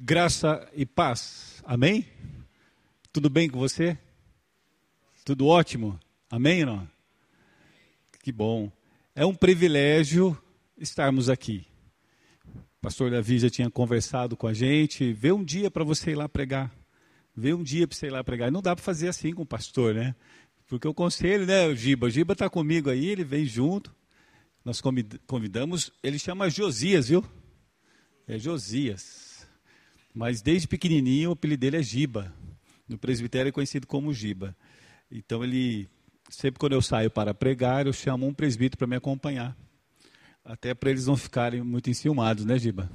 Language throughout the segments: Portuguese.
Graça e paz. Amém? Tudo bem com você? Tudo ótimo? Amém, não? Que bom. É um privilégio estarmos aqui. O pastor Davi já tinha conversado com a gente. Vê um dia para você ir lá pregar. Vê um dia para você ir lá pregar. Não dá para fazer assim com o pastor, né? Porque o conselho, né, o Giba? O Giba está comigo aí, ele vem junto. Nós convidamos, ele chama Josias, viu? É Josias. Mas desde pequenininho o apelido dele é Giba. No presbitério é conhecido como Giba. Então ele, sempre quando eu saio para pregar, eu chamo um presbítero para me acompanhar. Até para eles não ficarem muito enciumados, né, Giba?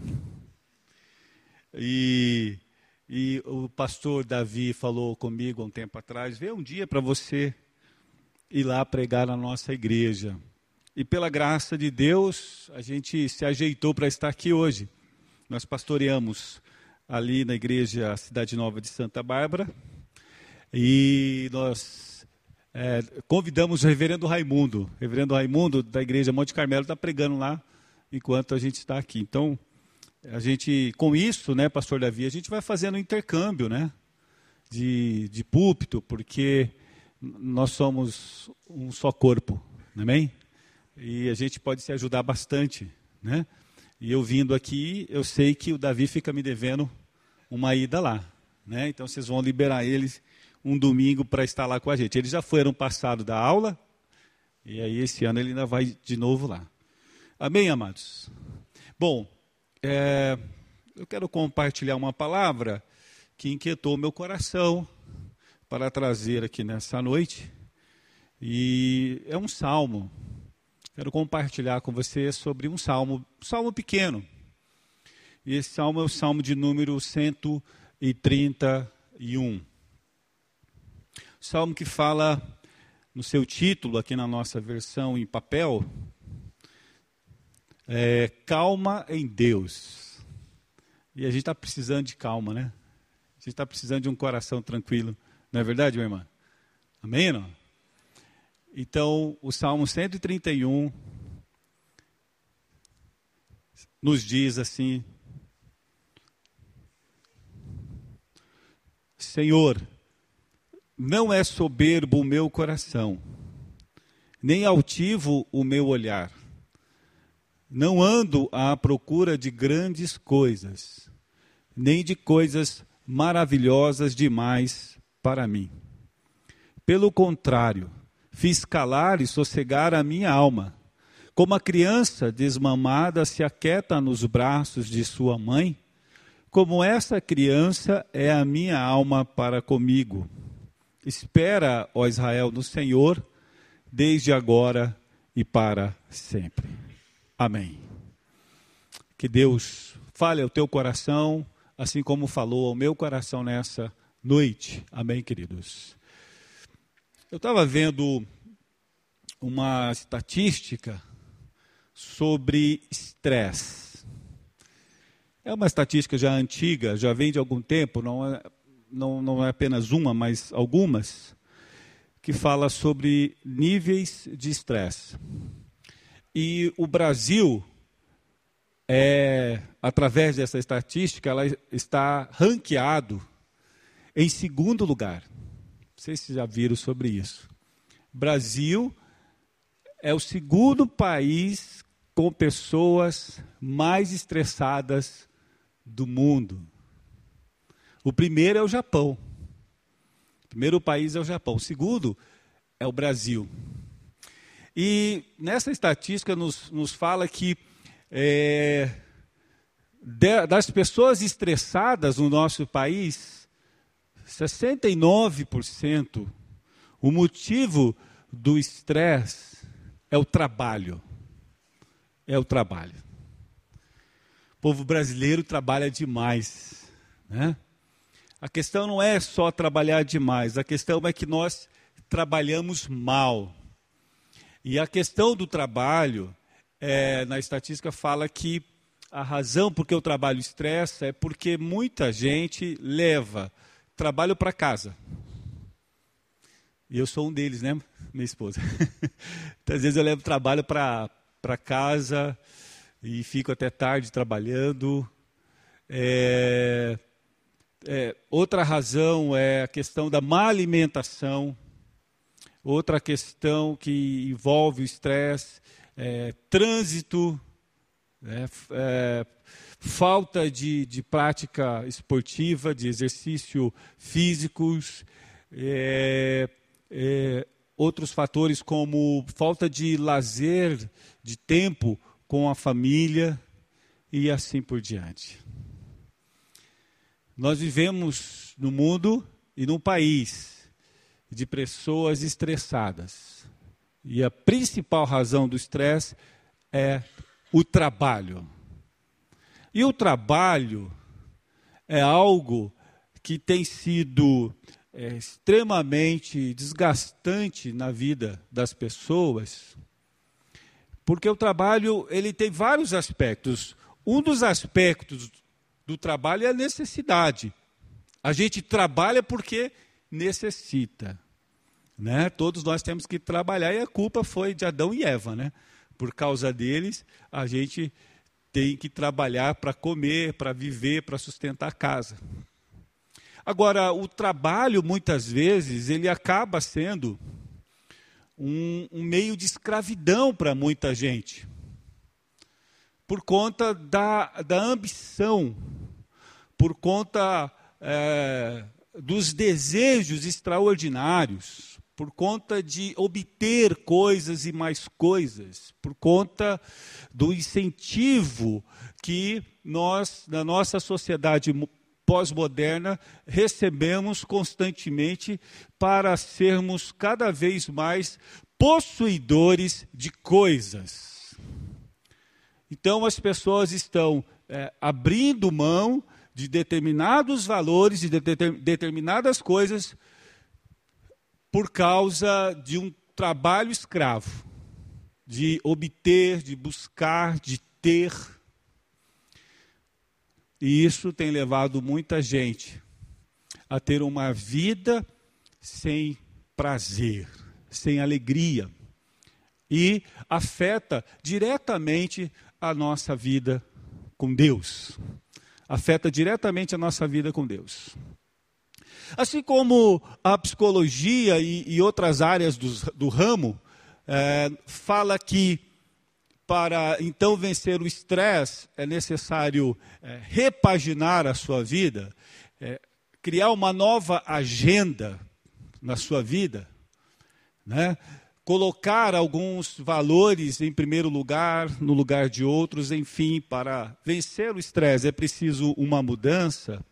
E, e o pastor Davi falou comigo há um tempo atrás: vê um dia para você ir lá pregar na nossa igreja. E pela graça de Deus, a gente se ajeitou para estar aqui hoje. Nós pastoreamos ali na igreja Cidade Nova de Santa Bárbara. E nós é, convidamos o reverendo Raimundo. O reverendo Raimundo, da igreja Monte Carmelo, está pregando lá enquanto a gente está aqui. Então, a gente, com isso, né, pastor Davi, a gente vai fazendo um intercâmbio, né, de, de púlpito, porque nós somos um só corpo, amém? E a gente pode se ajudar bastante, né? E eu vindo aqui, eu sei que o Davi fica me devendo uma ida lá. Né? Então vocês vão liberar eles um domingo para estar lá com a gente. Eles já foram passado da aula, e aí esse ano ele ainda vai de novo lá. Amém, amados? Bom, é, eu quero compartilhar uma palavra que inquietou meu coração para trazer aqui nessa noite. E é um salmo. Quero compartilhar com você sobre um salmo, um salmo pequeno. E esse salmo é o salmo de número 131. Salmo que fala no seu título, aqui na nossa versão em papel, é, Calma em Deus. E a gente está precisando de calma, né? A gente está precisando de um coração tranquilo. Não é verdade, minha irmã? Amém? Não? Então, o Salmo 131 nos diz assim: Senhor, não é soberbo o meu coração, nem altivo o meu olhar. Não ando à procura de grandes coisas, nem de coisas maravilhosas demais para mim. Pelo contrário, Fiz calar e sossegar a minha alma. Como a criança desmamada se aquieta nos braços de sua mãe, como essa criança é a minha alma para comigo. Espera, ó Israel, no Senhor, desde agora e para sempre. Amém. Que Deus fale ao teu coração, assim como falou ao meu coração nessa noite. Amém, queridos. Eu estava vendo uma estatística sobre estresse. É uma estatística já antiga, já vem de algum tempo, não é, não, não é apenas uma, mas algumas, que fala sobre níveis de estresse. E o Brasil, é, através dessa estatística, ela está ranqueado em segundo lugar sei se já viram sobre isso. Brasil é o segundo país com pessoas mais estressadas do mundo. O primeiro é o Japão. O primeiro país é o Japão. O segundo é o Brasil. E nessa estatística nos, nos fala que é, das pessoas estressadas no nosso país, 69% o motivo do estresse é o trabalho. É o trabalho. Povo brasileiro trabalha demais. Né? A questão não é só trabalhar demais, a questão é que nós trabalhamos mal. E a questão do trabalho, é, na estatística fala que a razão por que o trabalho estressa é porque muita gente leva trabalho para casa. E eu sou um deles, né, minha esposa? então, às vezes eu levo trabalho para casa e fico até tarde trabalhando. É, é, outra razão é a questão da má alimentação. Outra questão que envolve o estresse, é, trânsito, né, é, falta de, de, prática esportiva, de exercício físicos, é, é, outros fatores como falta de lazer, de tempo com a família e assim por diante. Nós vivemos no mundo e num país de pessoas estressadas. E a principal razão do estresse é o trabalho. E o trabalho é algo que tem sido é, extremamente desgastante na vida das pessoas, porque o trabalho ele tem vários aspectos. Um dos aspectos do trabalho é a necessidade. A gente trabalha porque necessita. Né? Todos nós temos que trabalhar e a culpa foi de Adão e Eva. Né? Por causa deles, a gente tem que trabalhar para comer, para viver, para sustentar a casa. Agora, o trabalho, muitas vezes, ele acaba sendo um, um meio de escravidão para muita gente. Por conta da, da ambição, por conta é, dos desejos extraordinários, por conta de obter coisas e mais coisas, por conta do incentivo que nós, na nossa sociedade pós-moderna, recebemos constantemente para sermos cada vez mais possuidores de coisas. Então as pessoas estão é, abrindo mão de determinados valores e de determinadas coisas por causa de um trabalho escravo, de obter, de buscar, de ter. E isso tem levado muita gente a ter uma vida sem prazer, sem alegria. E afeta diretamente a nossa vida com Deus. Afeta diretamente a nossa vida com Deus. Assim como a psicologia e, e outras áreas do, do ramo é, fala que para então vencer o estresse é necessário é, repaginar a sua vida, é, criar uma nova agenda na sua vida, né? colocar alguns valores em primeiro lugar, no lugar de outros, enfim, para vencer o estresse é preciso uma mudança.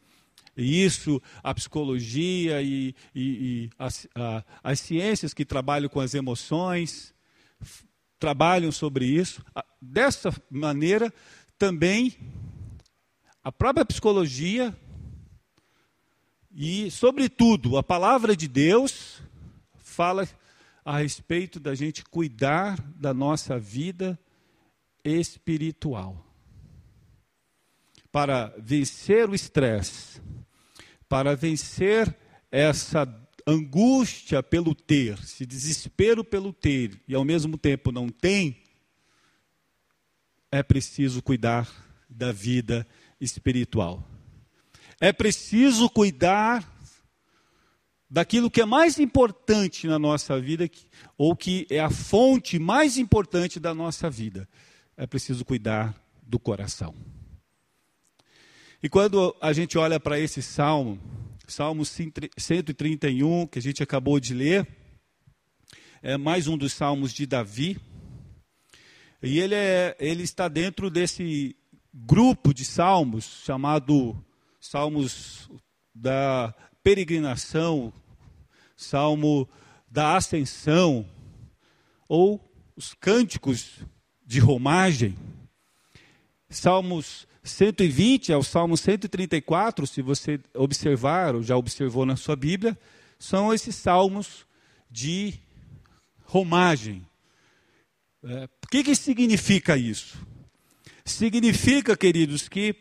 E isso, a psicologia e, e, e as, a, as ciências que trabalham com as emoções trabalham sobre isso. Dessa maneira, também a própria psicologia e, sobretudo, a palavra de Deus fala a respeito da gente cuidar da nossa vida espiritual. Para vencer o estresse, para vencer essa angústia pelo ter, esse desespero pelo ter e ao mesmo tempo não tem, é preciso cuidar da vida espiritual. É preciso cuidar daquilo que é mais importante na nossa vida, ou que é a fonte mais importante da nossa vida. É preciso cuidar do coração. E quando a gente olha para esse salmo, Salmo 131, que a gente acabou de ler, é mais um dos salmos de Davi. E ele, é, ele está dentro desse grupo de salmos chamado Salmos da peregrinação, salmo da ascensão, ou os cânticos de romagem. Salmos 120 ao Salmo 134, se você observar, ou já observou na sua Bíblia, são esses salmos de romagem. É, o que, que significa isso? Significa, queridos, que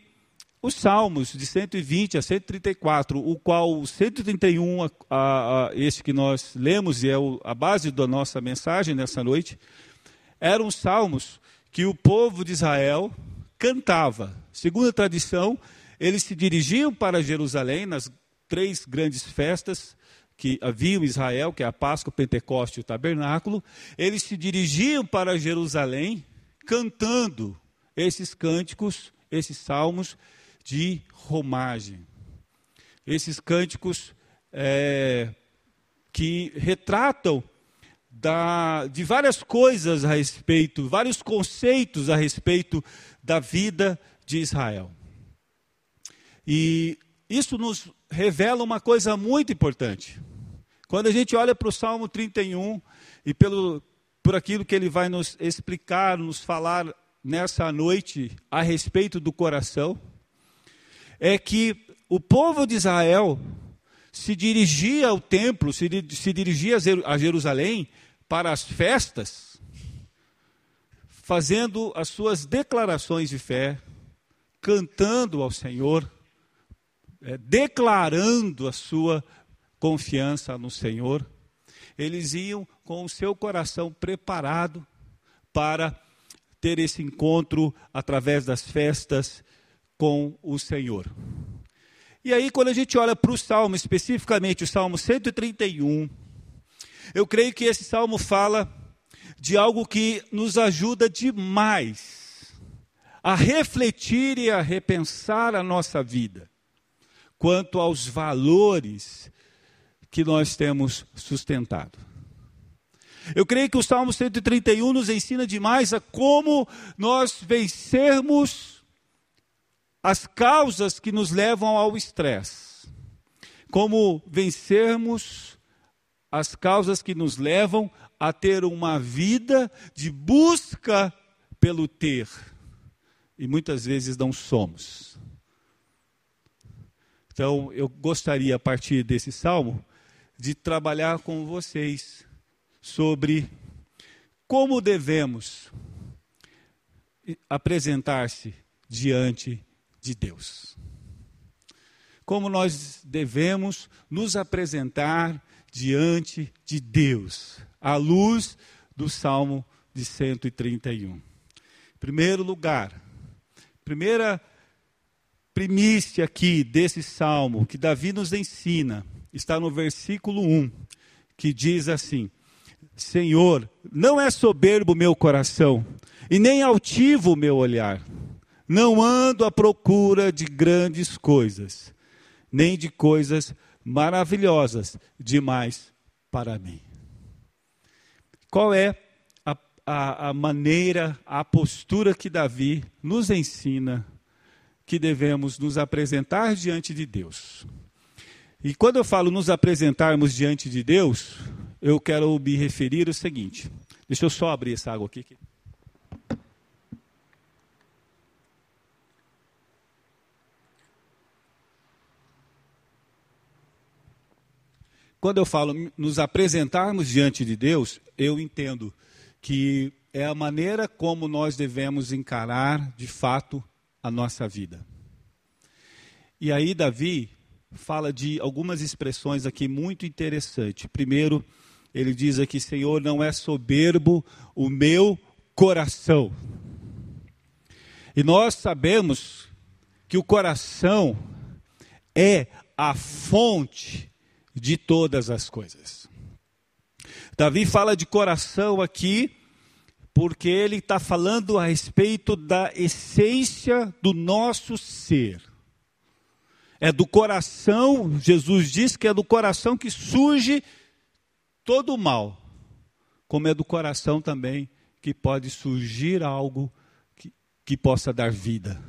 os Salmos de 120 a 134, o qual o 131, a, a, a, esse que nós lemos e é o, a base da nossa mensagem nessa noite, eram salmos que o povo de Israel cantava. Segundo a tradição, eles se dirigiam para Jerusalém nas três grandes festas que haviam em Israel, que é a Páscoa, o Pentecoste e o Tabernáculo. Eles se dirigiam para Jerusalém cantando esses cânticos, esses salmos de romagem. Esses cânticos é, que retratam da, de várias coisas a respeito, vários conceitos a respeito da vida de Israel. E isso nos revela uma coisa muito importante. Quando a gente olha para o Salmo 31 e pelo, por aquilo que ele vai nos explicar, nos falar nessa noite a respeito do coração, é que o povo de Israel se dirigia ao templo, se, se dirigia a Jerusalém para as festas, fazendo as suas declarações de fé, cantando ao Senhor, é, declarando a sua confiança no Senhor. Eles iam com o seu coração preparado para ter esse encontro através das festas com o Senhor. E aí, quando a gente olha para o salmo, especificamente o salmo 131, eu creio que esse salmo fala de algo que nos ajuda demais a refletir e a repensar a nossa vida quanto aos valores que nós temos sustentado. Eu creio que o Salmo 131 nos ensina demais a como nós vencermos as causas que nos levam ao estresse, como vencermos as causas que nos levam a ter uma vida de busca pelo ter, e muitas vezes não somos. Então, eu gostaria, a partir desse salmo, de trabalhar com vocês sobre como devemos apresentar-se diante de Deus. Como nós devemos nos apresentar diante de Deus, à luz do Salmo de 131. Em primeiro lugar, primeira primícia aqui desse salmo que Davi nos ensina, está no versículo 1, que diz assim: Senhor, não é soberbo meu coração, e nem altivo o meu olhar não ando à procura de grandes coisas, nem de coisas maravilhosas demais para mim. Qual é a, a, maneira, a postura que Davi nos ensina que devemos nos apresentar diante de Deus? E quando eu falo nos apresentarmos diante de Deus, eu quero me referir ao seguinte. Deixa eu só abrir essa água aqui. Quando eu falo nos apresentarmos diante de Deus, eu entendo que é a maneira como nós devemos encarar, de fato, a nossa vida. E aí, Davi fala de algumas expressões aqui muito interessantes. Primeiro, ele diz aqui: Senhor, não é soberbo o meu coração. E nós sabemos que o coração é a fonte de todas as coisas. Davi fala de coração aqui, porque ele está falando a respeito da essência do nosso ser. É do coração, Jesus diz que é do coração que surge todo o mal, como é do coração também que pode surgir algo que, que possa dar vida.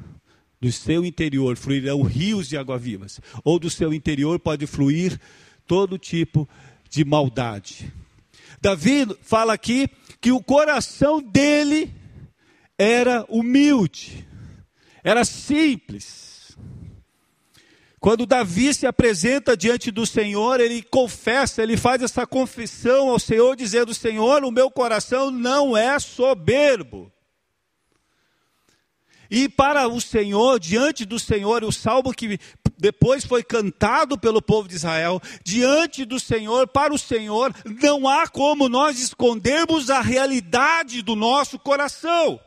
Do seu interior fluirão rios de água vivas, ou do seu interior pode fluir todo tipo de maldade. Davi fala aqui que o coração dele era humilde, era simples. Quando Davi se apresenta diante do Senhor, ele confessa, ele faz essa confissão ao Senhor, dizendo: Senhor, o meu coração não é soberbo. E para o Senhor, diante do Senhor, o salmo que depois foi cantado pelo povo de Israel, diante do Senhor, para o Senhor, não há como nós escondermos a realidade do nosso coração.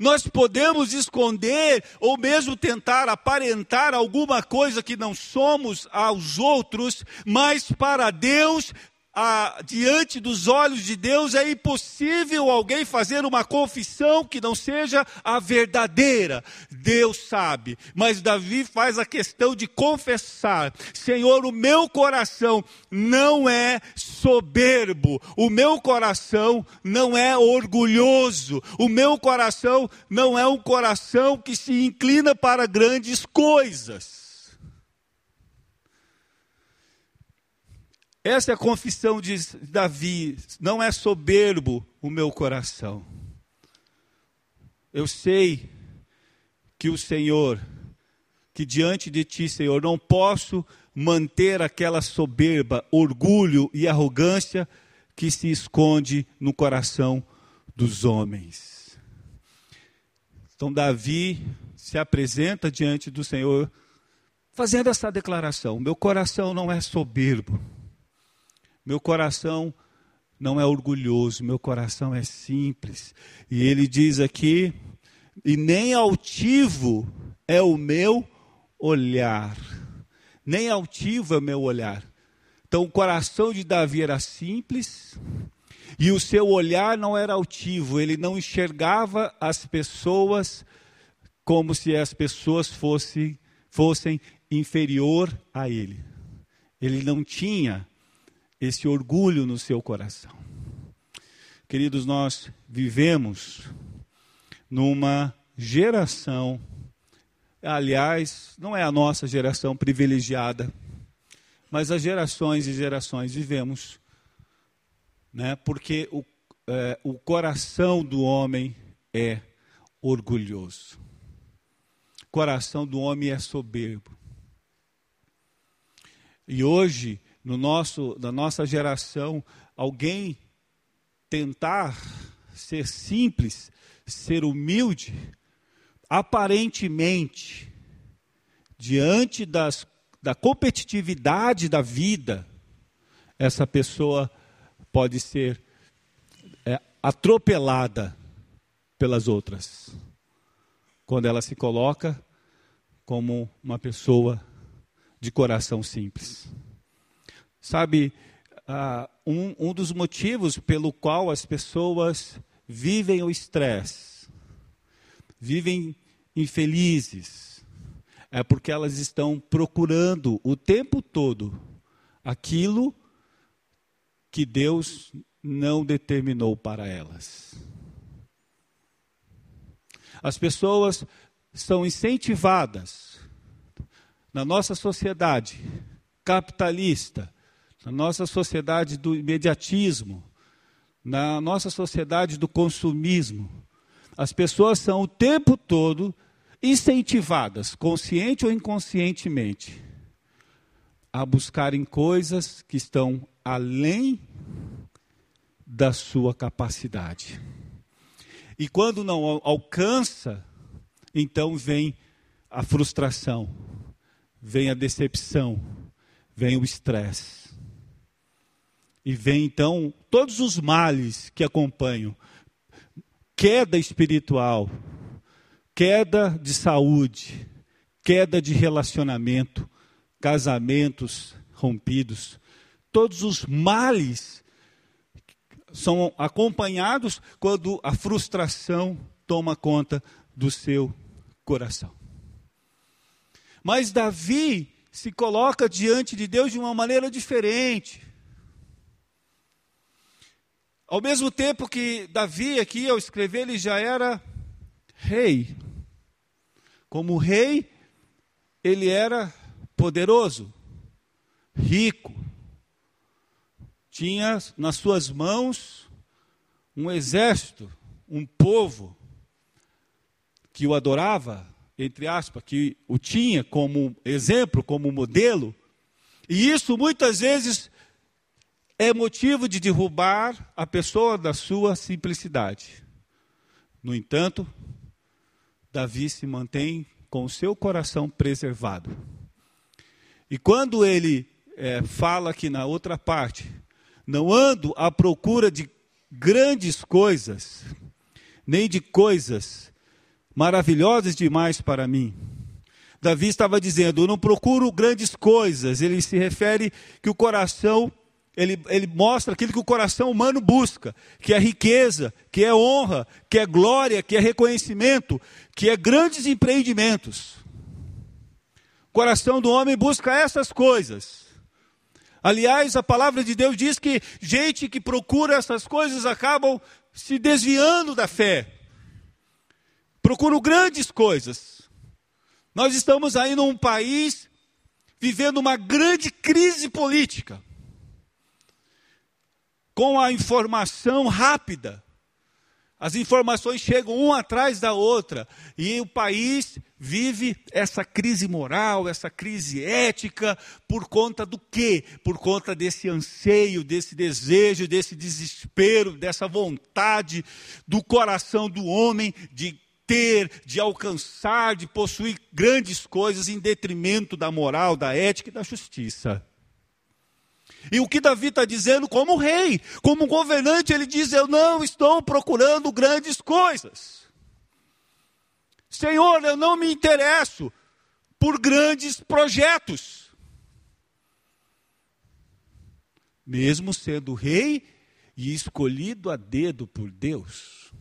Nós podemos esconder ou mesmo tentar aparentar alguma coisa que não somos aos outros, mas para Deus ah, diante dos olhos de Deus é impossível alguém fazer uma confissão que não seja a verdadeira. Deus sabe, mas Davi faz a questão de confessar: Senhor, o meu coração não é soberbo, o meu coração não é orgulhoso, o meu coração não é um coração que se inclina para grandes coisas. Essa é a confissão de Davi. Não é soberbo o meu coração. Eu sei que o Senhor, que diante de ti, Senhor, não posso manter aquela soberba, orgulho e arrogância que se esconde no coração dos homens. Então, Davi se apresenta diante do Senhor, fazendo essa declaração: Meu coração não é soberbo meu coração não é orgulhoso, meu coração é simples. E ele diz aqui: e nem altivo é o meu olhar. Nem altivo é o meu olhar. Então o coração de Davi era simples e o seu olhar não era altivo, ele não enxergava as pessoas como se as pessoas fossem, fossem inferior a ele. Ele não tinha esse orgulho no seu coração. Queridos, nós vivemos numa geração, aliás, não é a nossa geração privilegiada, mas as gerações e gerações vivemos, né, porque o, é, o coração do homem é orgulhoso. O coração do homem é soberbo. E hoje no nosso, na nossa geração, alguém tentar ser simples, ser humilde, aparentemente, diante das, da competitividade da vida, essa pessoa pode ser é, atropelada pelas outras, quando ela se coloca como uma pessoa de coração simples. Sabe, uh, um, um dos motivos pelo qual as pessoas vivem o estresse, vivem infelizes, é porque elas estão procurando o tempo todo aquilo que Deus não determinou para elas. As pessoas são incentivadas na nossa sociedade capitalista na nossa sociedade do imediatismo, na nossa sociedade do consumismo, as pessoas são o tempo todo incentivadas, consciente ou inconscientemente, a buscarem coisas que estão além da sua capacidade. E quando não alcança, então vem a frustração, vem a decepção, vem o estresse. E vem então todos os males que acompanham: queda espiritual, queda de saúde, queda de relacionamento, casamentos rompidos. Todos os males são acompanhados quando a frustração toma conta do seu coração. Mas Davi se coloca diante de Deus de uma maneira diferente. Ao mesmo tempo que Davi, aqui ao escrever, ele já era rei. Como rei, ele era poderoso, rico, tinha nas suas mãos um exército, um povo que o adorava, entre aspas, que o tinha como exemplo, como modelo. E isso muitas vezes é motivo de derrubar a pessoa da sua simplicidade. No entanto, Davi se mantém com o seu coração preservado. E quando ele é, fala aqui na outra parte, não ando à procura de grandes coisas, nem de coisas maravilhosas demais para mim. Davi estava dizendo: Eu não procuro grandes coisas. Ele se refere que o coração, ele, ele mostra aquilo que o coração humano busca: que é riqueza, que é honra, que é glória, que é reconhecimento, que é grandes empreendimentos. O coração do homem busca essas coisas. Aliás, a palavra de Deus diz que gente que procura essas coisas acabam se desviando da fé. Procuram grandes coisas nós estamos aí num país vivendo uma grande crise política. Com a informação rápida. As informações chegam uma atrás da outra e o país vive essa crise moral, essa crise ética, por conta do quê? Por conta desse anseio, desse desejo, desse desespero, dessa vontade do coração do homem de ter, de alcançar, de possuir grandes coisas em detrimento da moral, da ética e da justiça. E o que Davi está dizendo, como rei, como governante, ele diz: Eu não estou procurando grandes coisas. Senhor, eu não me interesso por grandes projetos. Mesmo sendo rei e escolhido a dedo por Deus.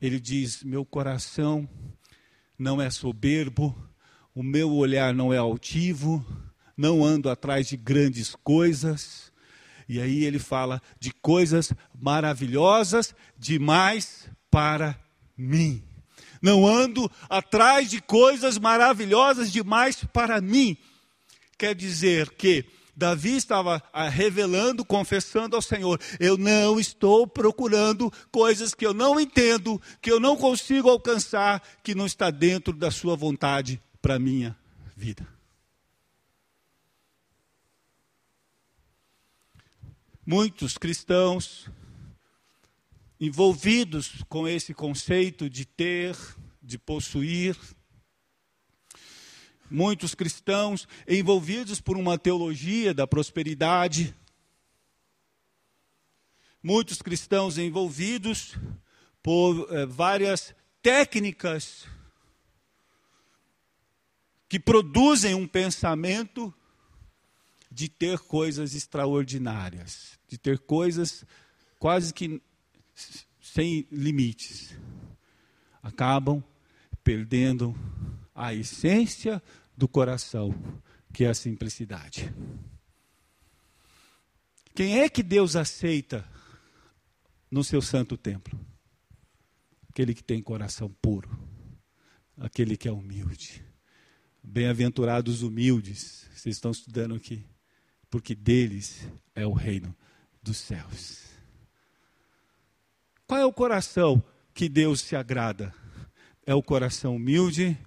Ele diz: Meu coração não é soberbo, o meu olhar não é altivo, não ando atrás de grandes coisas. E aí ele fala de coisas maravilhosas demais para mim. Não ando atrás de coisas maravilhosas demais para mim. Quer dizer que Davi estava ah, revelando, confessando ao Senhor: Eu não estou procurando coisas que eu não entendo, que eu não consigo alcançar, que não está dentro da Sua vontade para a minha vida. Muitos cristãos envolvidos com esse conceito de ter, de possuir, muitos cristãos envolvidos por uma teologia da prosperidade, muitos cristãos envolvidos por eh, várias técnicas que produzem um pensamento de ter coisas extraordinárias, de ter coisas quase que sem limites. Acabam perdendo a essência do coração, que é a simplicidade. Quem é que Deus aceita no seu santo templo? Aquele que tem coração puro, aquele que é humilde. Bem-aventurados humildes, vocês estão estudando aqui, porque deles é o reino dos céus. Qual é o coração que Deus se agrada? É o coração humilde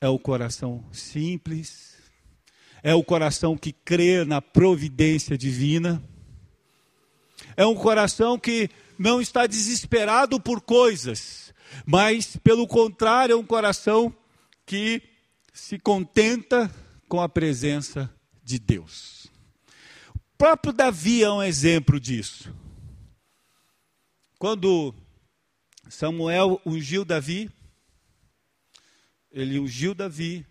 é o coração simples, é o coração que crê na providência divina, é um coração que não está desesperado por coisas, mas, pelo contrário, é um coração que se contenta com a presença de Deus. Próprio Davi é um exemplo disso. Quando Samuel ungiu Davi, ele ungiu Davi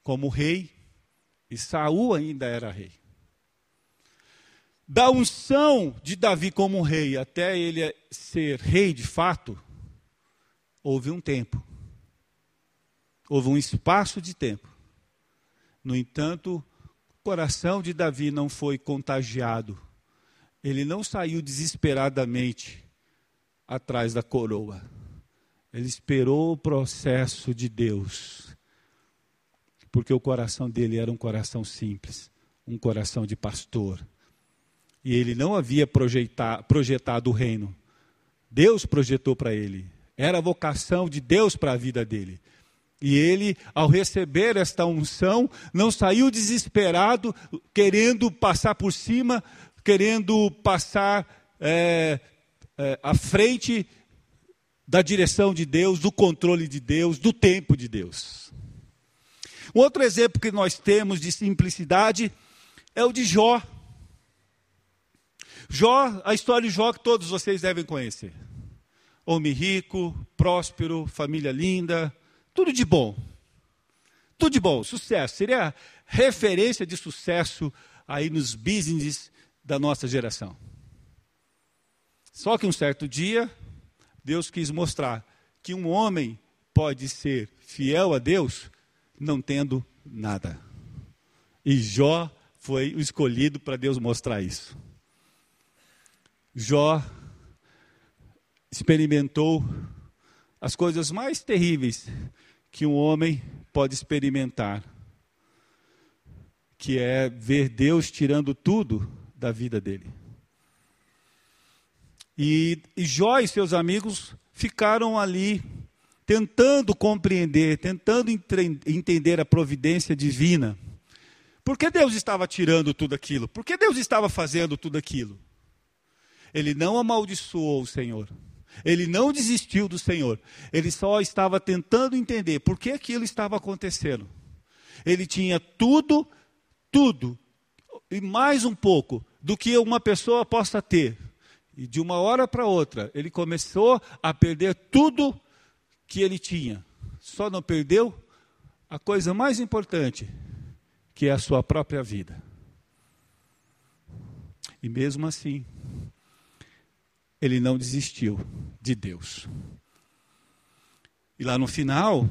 como rei e Saul ainda era rei. Da unção de Davi como rei até ele ser rei de fato, houve um tempo. Houve um espaço de tempo. No entanto, coração de Davi não foi contagiado. Ele não saiu desesperadamente atrás da coroa. Ele esperou o processo de Deus, porque o coração dele era um coração simples, um coração de pastor. E ele não havia projetado o reino. Deus projetou para ele. Era a vocação de Deus para a vida dele. E ele, ao receber esta unção, não saiu desesperado, querendo passar por cima, querendo passar é, é, à frente da direção de Deus, do controle de Deus, do tempo de Deus. Um outro exemplo que nós temos de simplicidade é o de Jó. Jó, a história de Jó que todos vocês devem conhecer. homem rico, próspero, família linda, tudo de bom. Tudo de bom, sucesso. Seria referência de sucesso aí nos business da nossa geração. Só que um certo dia, Deus quis mostrar que um homem pode ser fiel a Deus não tendo nada. E Jó foi o escolhido para Deus mostrar isso. Jó experimentou as coisas mais terríveis que um homem pode experimentar, que é ver Deus tirando tudo da vida dele. E, e Jó e seus amigos ficaram ali tentando compreender, tentando entender a providência divina. Por que Deus estava tirando tudo aquilo? Por que Deus estava fazendo tudo aquilo? Ele não amaldiçoou o Senhor. Ele não desistiu do Senhor. Ele só estava tentando entender por que aquilo estava acontecendo. Ele tinha tudo, tudo, e mais um pouco do que uma pessoa possa ter. E de uma hora para outra, ele começou a perder tudo que ele tinha. Só não perdeu a coisa mais importante, que é a sua própria vida. E mesmo assim, ele não desistiu de Deus. E lá no final,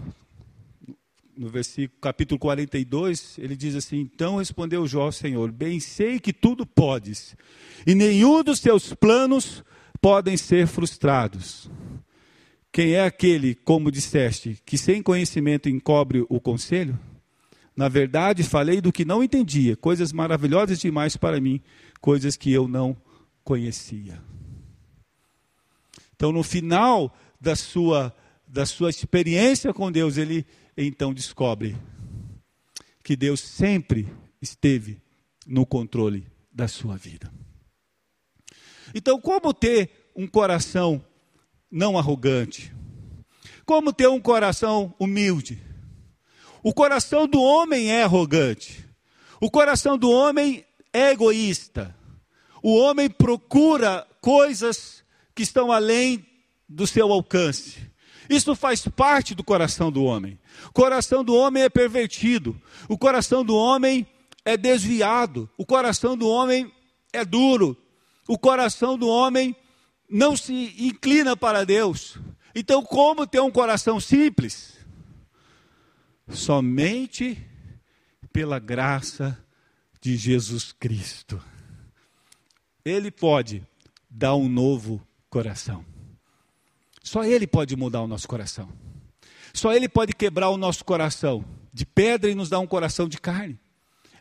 no versículo capítulo 42, ele diz assim: Então respondeu Jó ao Senhor: Bem sei que tudo podes, e nenhum dos teus planos podem ser frustrados. Quem é aquele, como disseste, que sem conhecimento encobre o conselho? Na verdade, falei do que não entendia, coisas maravilhosas demais para mim, coisas que eu não conhecia. Então, no final da sua, da sua experiência com Deus, ele então descobre que Deus sempre esteve no controle da sua vida. Então, como ter um coração não arrogante? Como ter um coração humilde? O coração do homem é arrogante. O coração do homem é egoísta. O homem procura coisas que estão além do seu alcance. Isso faz parte do coração do homem. O coração do homem é pervertido. O coração do homem é desviado. O coração do homem é duro. O coração do homem não se inclina para Deus. Então, como ter um coração simples? Somente pela graça de Jesus Cristo. Ele pode dar um novo coração. Só Ele pode mudar o nosso coração. Só Ele pode quebrar o nosso coração de pedra e nos dar um coração de carne.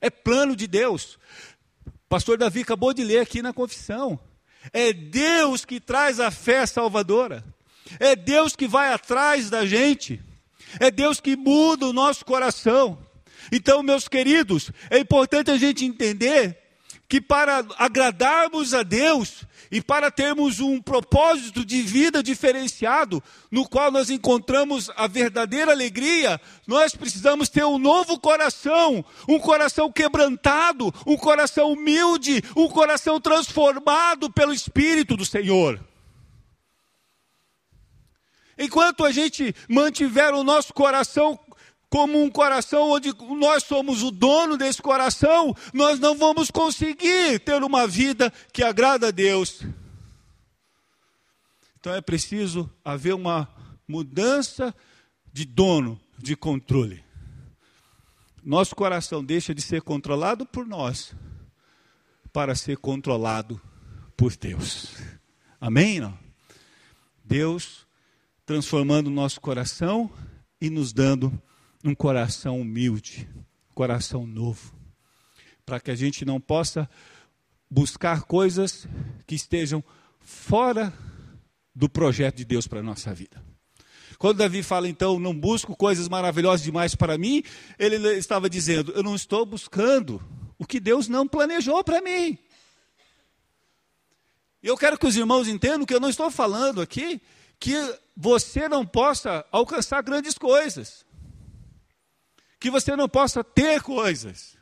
É plano de Deus. Pastor Davi acabou de ler aqui na confissão. É Deus que traz a fé salvadora. É Deus que vai atrás da gente. É Deus que muda o nosso coração. Então, meus queridos, é importante a gente entender que para agradarmos a Deus e para termos um propósito de vida diferenciado, no qual nós encontramos a verdadeira alegria, nós precisamos ter um novo coração, um coração quebrantado, um coração humilde, um coração transformado pelo Espírito do Senhor. Enquanto a gente mantiver o nosso coração como um coração onde nós somos o dono desse coração, nós não vamos conseguir ter uma vida que agrada a Deus. Então é preciso haver uma mudança de dono, de controle. Nosso coração deixa de ser controlado por nós para ser controlado por Deus. Amém? Não? Deus transformando nosso coração e nos dando um coração humilde, um coração novo, para que a gente não possa buscar coisas que estejam fora do projeto de Deus para a nossa vida. Quando Davi fala, então, não busco coisas maravilhosas demais para mim, ele estava dizendo, eu não estou buscando o que Deus não planejou para mim. Eu quero que os irmãos entendam que eu não estou falando aqui que você não possa alcançar grandes coisas que você não possa ter coisas.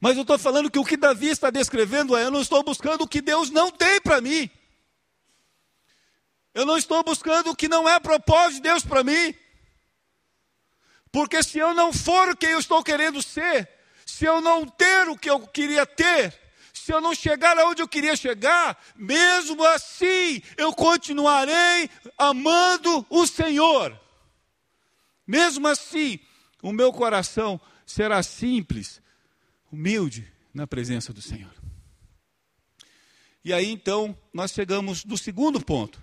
Mas eu estou falando que o que Davi está descrevendo é: eu não estou buscando o que Deus não tem para mim. Eu não estou buscando o que não é propósito de Deus para mim. Porque se eu não for o que eu estou querendo ser, se eu não ter o que eu queria ter, se eu não chegar aonde eu queria chegar, mesmo assim eu continuarei amando o Senhor. Mesmo assim, o meu coração será simples, humilde na presença do Senhor. E aí então nós chegamos no segundo ponto.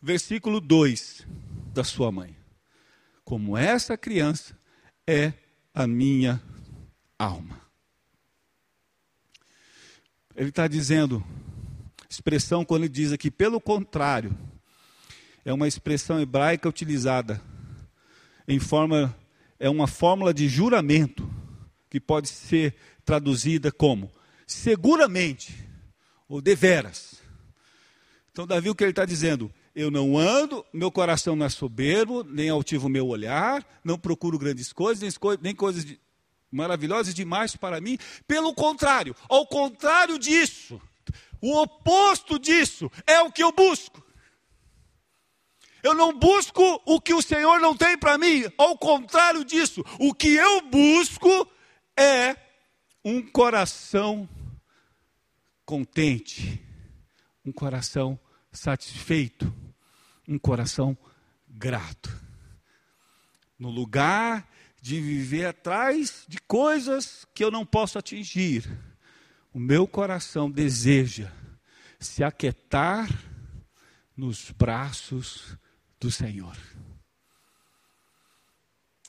Versículo 2 da sua mãe. Como essa criança é a minha alma. Ele está dizendo, expressão quando ele diz aqui, pelo contrário, é uma expressão hebraica utilizada em forma, é uma fórmula de juramento, que pode ser traduzida como seguramente ou deveras. Então, Davi, o que ele está dizendo? Eu não ando, meu coração não é soberbo, nem altivo meu olhar, não procuro grandes coisas, nem, nem coisas de, maravilhosas demais para mim. Pelo contrário, ao contrário disso, o oposto disso é o que eu busco. Eu não busco o que o Senhor não tem para mim, ao contrário disso, o que eu busco é um coração contente, um coração satisfeito, um coração grato. No lugar de viver atrás de coisas que eu não posso atingir. O meu coração deseja se aquietar nos braços do Senhor.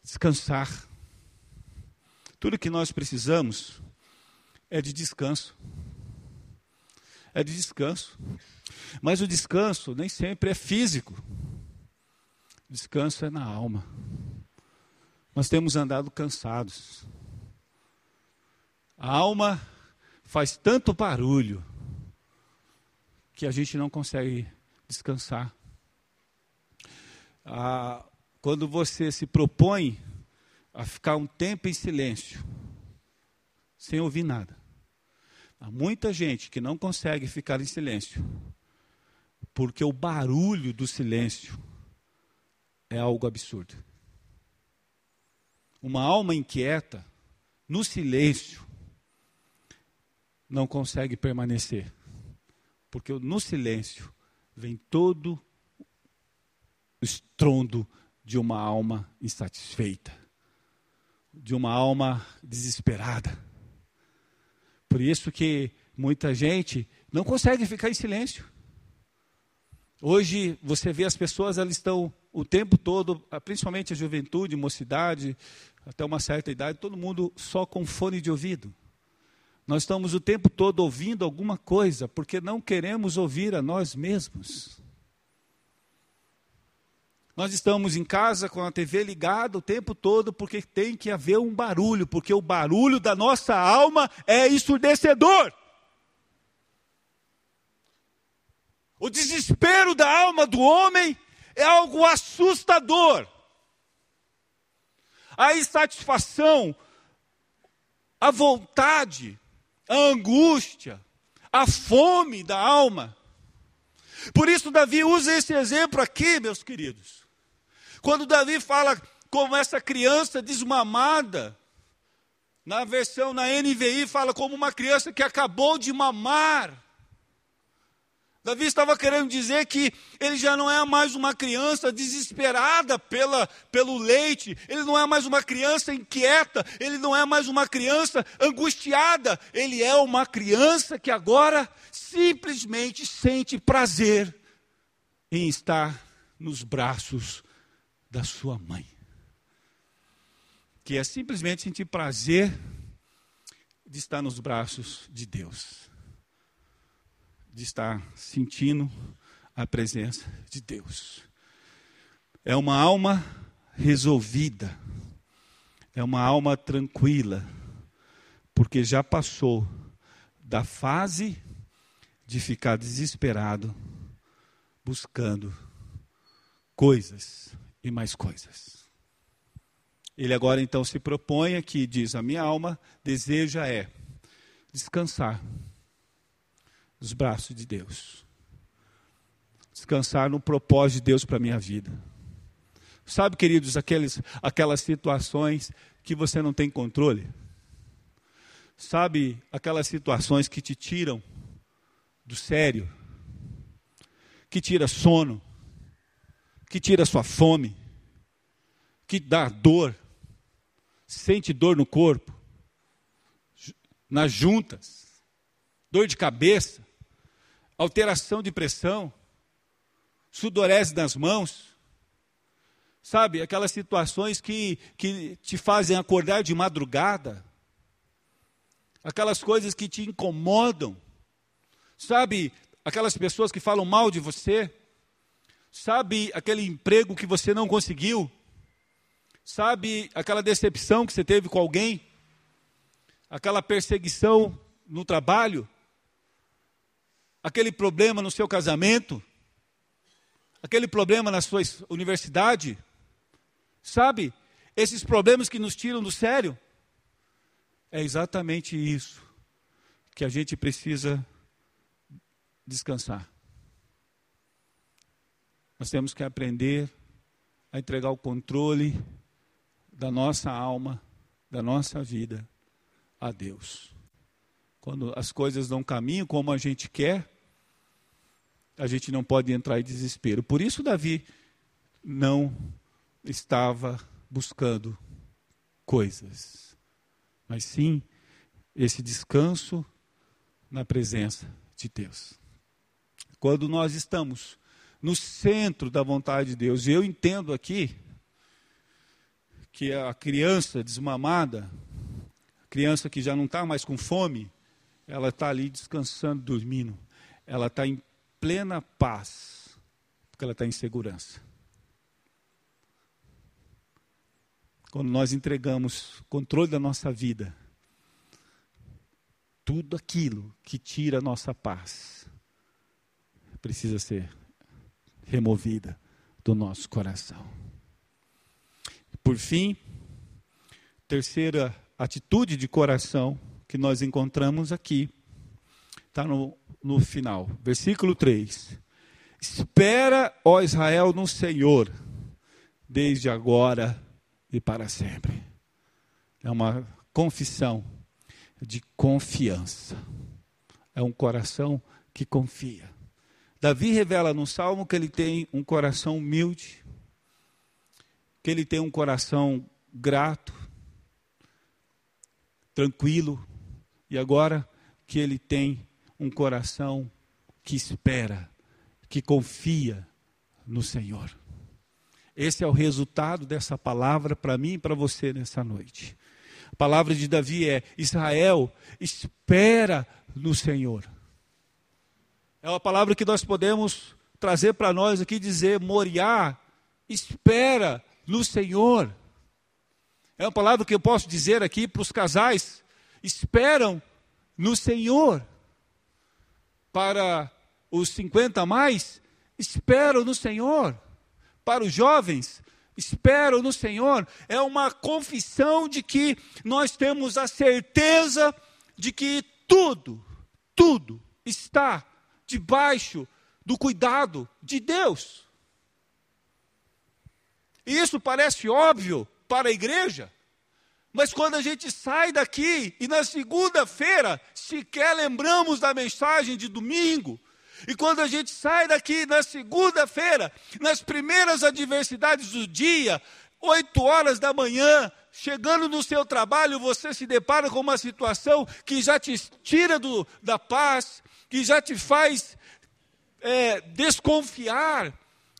Descansar. Tudo que nós precisamos é de descanso. É de descanso. Mas o descanso nem sempre é físico. Descanso é na alma. Nós temos andado cansados. A alma faz tanto barulho que a gente não consegue descansar. Ah, quando você se propõe a ficar um tempo em silêncio, sem ouvir nada, há muita gente que não consegue ficar em silêncio, porque o barulho do silêncio é algo absurdo. Uma alma inquieta, no silêncio, não consegue permanecer. Porque no silêncio vem todo o estrondo de uma alma insatisfeita, de uma alma desesperada. Por isso que muita gente não consegue ficar em silêncio. Hoje você vê as pessoas, elas estão o tempo todo, principalmente a juventude, mocidade, até uma certa idade, todo mundo só com fone de ouvido. Nós estamos o tempo todo ouvindo alguma coisa, porque não queremos ouvir a nós mesmos. Nós estamos em casa com a TV ligada o tempo todo, porque tem que haver um barulho, porque o barulho da nossa alma é ensurdecedor. O desespero da alma do homem é algo assustador a insatisfação, a vontade, a angústia, a fome da alma. Por isso, Davi usa esse exemplo aqui, meus queridos. Quando Davi fala como essa criança desmamada, na versão na NVI fala como uma criança que acabou de mamar. Davi estava querendo dizer que ele já não é mais uma criança desesperada pela, pelo leite, ele não é mais uma criança inquieta, ele não é mais uma criança angustiada, ele é uma criança que agora simplesmente sente prazer em estar nos braços da sua mãe. Que é simplesmente sentir prazer de estar nos braços de Deus de estar sentindo a presença de Deus. É uma alma resolvida, é uma alma tranquila, porque já passou da fase de ficar desesperado buscando coisas e mais coisas. Ele agora então se propõe aqui, diz: A minha alma deseja é descansar nos braços de Deus. descansar no propósito de Deus para a minha vida. Sabe, queridos, aqueles, aquelas situações que você não tem controle? Sabe, aquelas situações que te tiram do sério, que tira sono, que tira sua fome, que dá dor, sente dor no corpo, nas juntas, dor de cabeça, alteração de pressão, sudorese nas mãos, sabe, aquelas situações que, que te fazem acordar de madrugada, aquelas coisas que te incomodam, sabe, aquelas pessoas que falam mal de você, sabe, aquele emprego que você não conseguiu, sabe, aquela decepção que você teve com alguém, aquela perseguição no trabalho, aquele problema no seu casamento, aquele problema na sua universidade, sabe? Esses problemas que nos tiram do sério. É exatamente isso que a gente precisa descansar. Nós temos que aprender a entregar o controle da nossa alma, da nossa vida a Deus. Quando as coisas não caminham como a gente quer, a gente não pode entrar em desespero. Por isso, Davi não estava buscando coisas, mas sim esse descanso na presença de Deus. Quando nós estamos no centro da vontade de Deus, e eu entendo aqui que a criança desmamada, criança que já não está mais com fome, ela está ali descansando, dormindo. Ela está em plena paz, porque ela está em segurança. Quando nós entregamos controle da nossa vida, tudo aquilo que tira a nossa paz precisa ser removida do nosso coração. Por fim, terceira atitude de coração que nós encontramos aqui está no no final. Versículo 3. Espera, ó Israel, no Senhor, desde agora e para sempre. É uma confissão de confiança. É um coração que confia. Davi revela no salmo que ele tem um coração humilde, que ele tem um coração grato, tranquilo, e agora que ele tem um coração que espera, que confia no Senhor. Esse é o resultado dessa palavra para mim e para você nessa noite. A palavra de Davi é: Israel, espera no Senhor. É uma palavra que nós podemos trazer para nós aqui dizer: Moriá, espera no Senhor. É uma palavra que eu posso dizer aqui para os casais: esperam no Senhor para os 50 a mais, esperam no Senhor. Para os jovens, esperam no Senhor. É uma confissão de que nós temos a certeza de que tudo, tudo está debaixo do cuidado de Deus. Isso parece óbvio para a igreja, mas quando a gente sai daqui e na segunda-feira sequer lembramos da mensagem de domingo, e quando a gente sai daqui na segunda-feira, nas primeiras adversidades do dia, oito horas da manhã, chegando no seu trabalho, você se depara com uma situação que já te tira do, da paz, que já te faz é, desconfiar,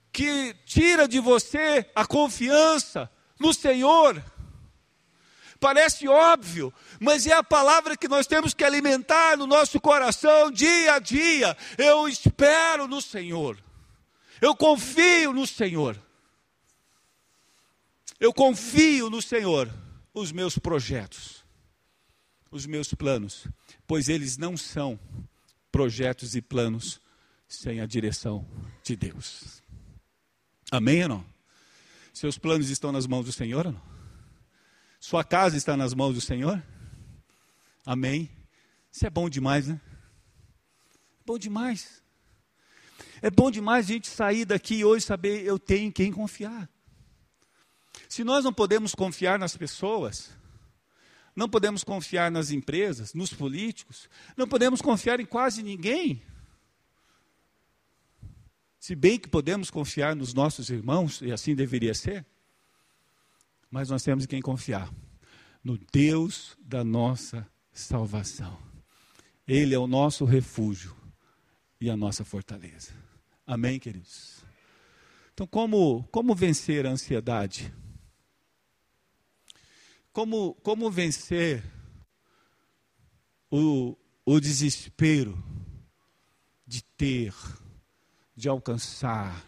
que tira de você a confiança no Senhor. Parece óbvio, mas é a palavra que nós temos que alimentar no nosso coração dia a dia. Eu espero no Senhor. Eu confio no Senhor. Eu confio no Senhor os meus projetos, os meus planos, pois eles não são projetos e planos sem a direção de Deus. Amém ou não? Seus planos estão nas mãos do Senhor ou não? Sua casa está nas mãos do Senhor? Amém. Isso é bom demais, né? Bom demais. É bom demais a gente sair daqui hoje e saber eu tenho em quem confiar. Se nós não podemos confiar nas pessoas, não podemos confiar nas empresas, nos políticos, não podemos confiar em quase ninguém. Se bem que podemos confiar nos nossos irmãos, e assim deveria ser, mas nós temos em quem confiar no Deus da nossa salvação. Ele é o nosso refúgio e a nossa fortaleza. Amém, queridos? Então, como, como vencer a ansiedade? Como, como vencer o, o desespero de ter, de alcançar,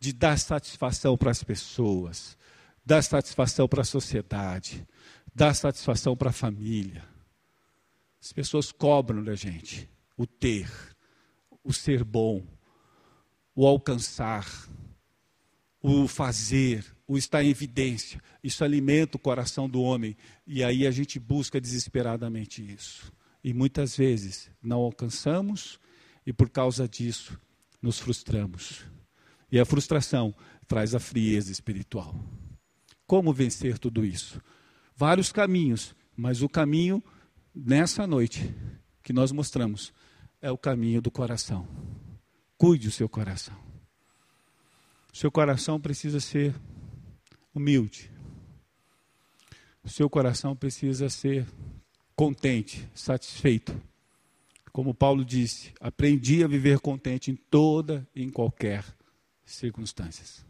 de dar satisfação para as pessoas, dar satisfação para a sociedade, dar satisfação para a família. As pessoas cobram da gente o ter, o ser bom, o alcançar, o fazer, o estar em evidência. Isso alimenta o coração do homem. E aí a gente busca desesperadamente isso. E muitas vezes não alcançamos e por causa disso nos frustramos. E a frustração traz a frieza espiritual. Como vencer tudo isso? Vários caminhos, mas o caminho nessa noite que nós mostramos é o caminho do coração. Cuide o seu coração. Seu coração precisa ser humilde. O seu coração precisa ser contente, satisfeito. Como Paulo disse, aprendi a viver contente em toda e em qualquer circunstâncias.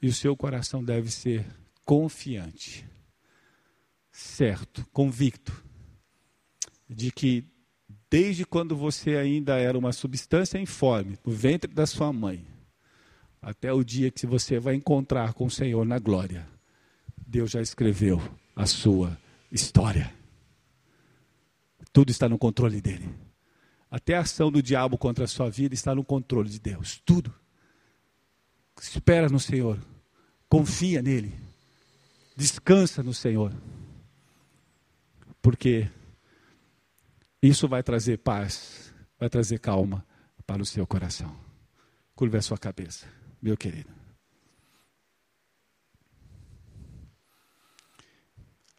E o seu coração deve ser confiante, certo, convicto de que desde quando você ainda era uma substância informe no ventre da sua mãe, até o dia que você vai encontrar com o Senhor na glória, Deus já escreveu a sua história. Tudo está no controle dele. Até a ação do diabo contra a sua vida está no controle de Deus. Tudo. Espera no Senhor. Confia nele. Descansa no Senhor. Porque isso vai trazer paz, vai trazer calma para o seu coração. Curva a sua cabeça meu querido.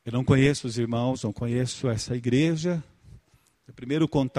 Eu não conheço os irmãos, não conheço essa igreja. O primeiro contato